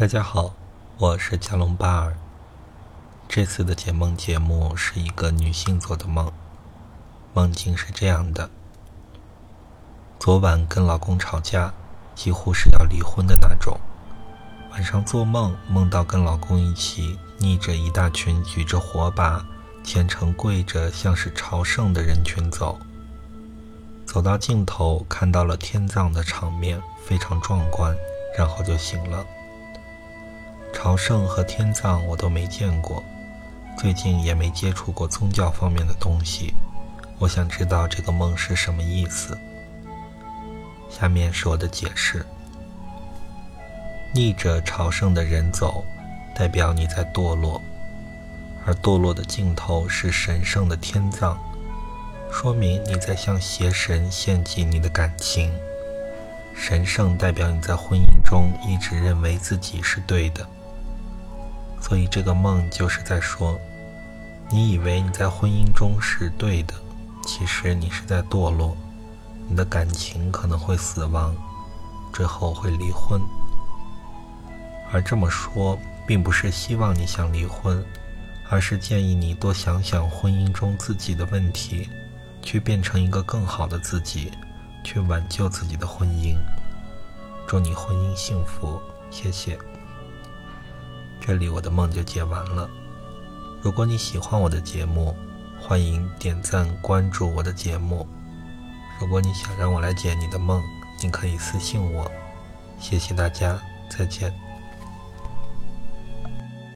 大家好，我是加隆巴尔。这次的解梦节目是一个女性做的梦，梦境是这样的：昨晚跟老公吵架，几乎是要离婚的那种。晚上做梦，梦到跟老公一起逆着一大群举着火把、虔诚跪着，像是朝圣的人群走。走到尽头，看到了天葬的场面，非常壮观，然后就醒了。朝圣和天葬我都没见过，最近也没接触过宗教方面的东西。我想知道这个梦是什么意思。下面是我的解释：逆着朝圣的人走，代表你在堕落，而堕落的尽头是神圣的天葬，说明你在向邪神献祭你的感情。神圣代表你在婚姻中一直认为自己是对的。所以这个梦就是在说，你以为你在婚姻中是对的，其实你是在堕落，你的感情可能会死亡，最后会离婚。而这么说，并不是希望你想离婚，而是建议你多想想婚姻中自己的问题，去变成一个更好的自己，去挽救自己的婚姻。祝你婚姻幸福，谢谢。这里我的梦就解完了。如果你喜欢我的节目，欢迎点赞关注我的节目。如果你想让我来解你的梦，你可以私信我。谢谢大家，再见。